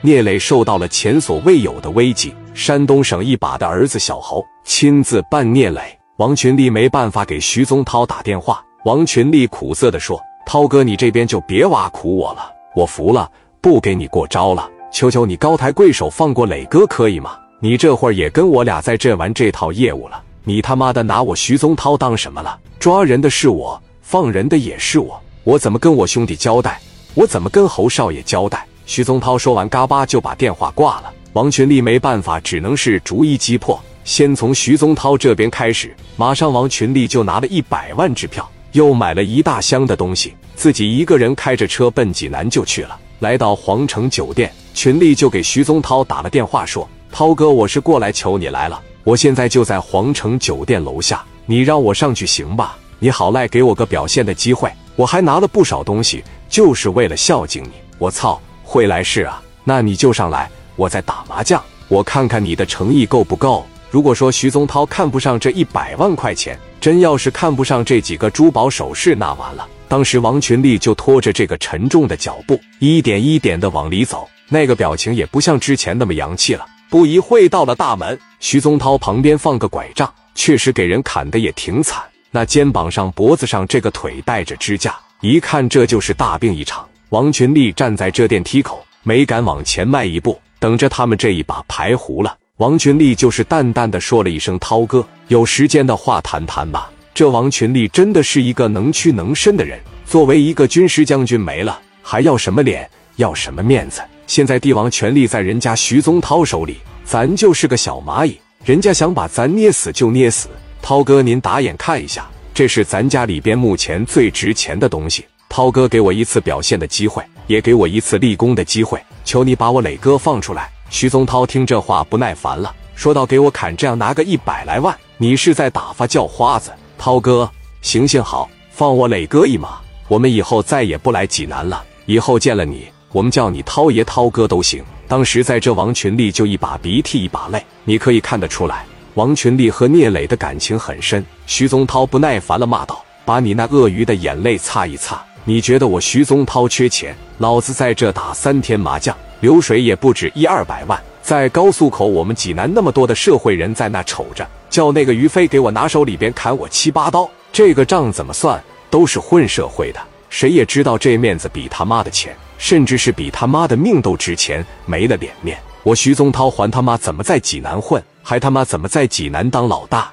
聂磊受到了前所未有的危机。山东省一把的儿子小侯亲自办聂磊，王群力没办法给徐宗涛打电话。王群力苦涩地说：“涛哥，你这边就别挖苦我了，我服了，不给你过招了。求求你高抬贵手放过磊哥，可以吗？你这会儿也跟我俩在这玩这套业务了，你他妈的拿我徐宗涛当什么了？抓人的是我，放人的也是我，我怎么跟我兄弟交代？我怎么跟侯少爷交代？”徐宗涛说完，嘎巴就把电话挂了。王群力没办法，只能是逐一击破，先从徐宗涛这边开始。马上，王群力就拿了一百万支票。又买了一大箱的东西，自己一个人开着车奔济南就去了。来到皇城酒店，群力就给徐宗涛打了电话，说：“涛哥，我是过来求你来了，我现在就在皇城酒店楼下，你让我上去行吧？你好赖给我个表现的机会，我还拿了不少东西，就是为了孝敬你。我操，会来事啊？那你就上来，我在打麻将，我看看你的诚意够不够。”如果说徐宗涛看不上这一百万块钱，真要是看不上这几个珠宝首饰，那完了。当时王群力就拖着这个沉重的脚步，一点一点的往里走，那个表情也不像之前那么洋气了。不一会到了大门，徐宗涛旁边放个拐杖，确实给人砍的也挺惨。那肩膀上、脖子上这个腿带着支架，一看这就是大病一场。王群力站在这电梯口，没敢往前迈一步，等着他们这一把牌胡了。王群力就是淡淡的说了一声：“涛哥，有时间的话谈谈吧。”这王群力真的是一个能屈能伸的人。作为一个军师将军，没了还要什么脸，要什么面子？现在帝王权力在人家徐宗涛手里，咱就是个小蚂蚁，人家想把咱捏死就捏死。涛哥，您打眼看一下，这是咱家里边目前最值钱的东西。涛哥，给我一次表现的机会，也给我一次立功的机会，求你把我磊哥放出来。徐宗涛听这话不耐烦了，说道：“给我砍！这样拿个一百来万，你是在打发叫花子？涛哥，行行好，放我磊哥一马，我们以后再也不来济南了。以后见了你，我们叫你涛爷、涛哥都行。”当时在这王群力就一把鼻涕一把泪，你可以看得出来，王群力和聂磊的感情很深。徐宗涛不耐烦了，骂道：“把你那鳄鱼的眼泪擦一擦！你觉得我徐宗涛缺钱？老子在这打三天麻将。”流水也不止一二百万，在高速口，我们济南那么多的社会人在那瞅着，叫那个于飞给我拿手里边砍我七八刀，这个账怎么算？都是混社会的，谁也知道这面子比他妈的钱，甚至是比他妈的命都值钱，没了脸面。我徐宗涛还他妈怎么在济南混，还他妈怎么在济南当老大？